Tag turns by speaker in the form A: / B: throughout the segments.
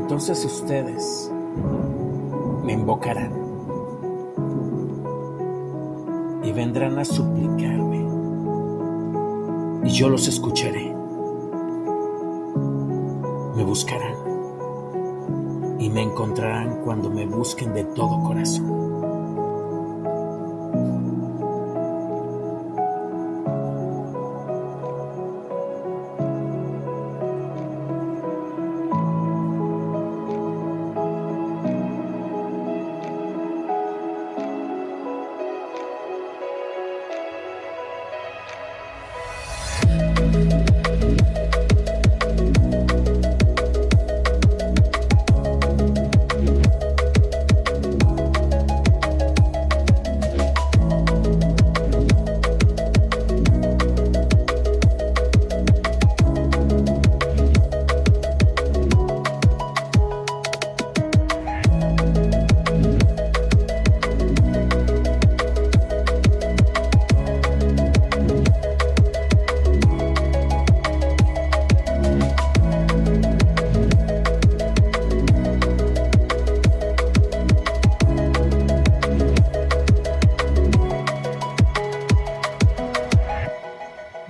A: Entonces ustedes me invocarán y vendrán a suplicarme y yo los escucharé. Me buscarán y me encontrarán cuando me busquen de todo corazón.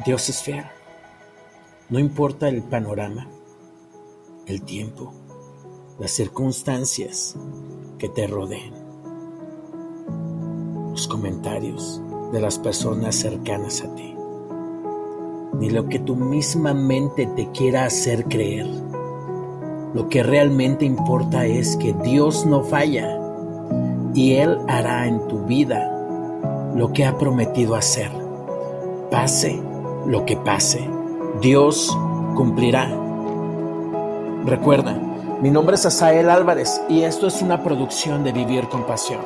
A: Dios es fiel. No importa el panorama, el tiempo, las circunstancias que te rodeen, los comentarios de las personas cercanas a ti, ni lo que tu misma mente te quiera hacer creer. Lo que realmente importa es que Dios no falla y Él hará en tu vida lo que ha prometido hacer. Pase lo que pase, Dios cumplirá. Recuerda, mi nombre es Asael Álvarez y esto es una producción de Vivir con Pasión.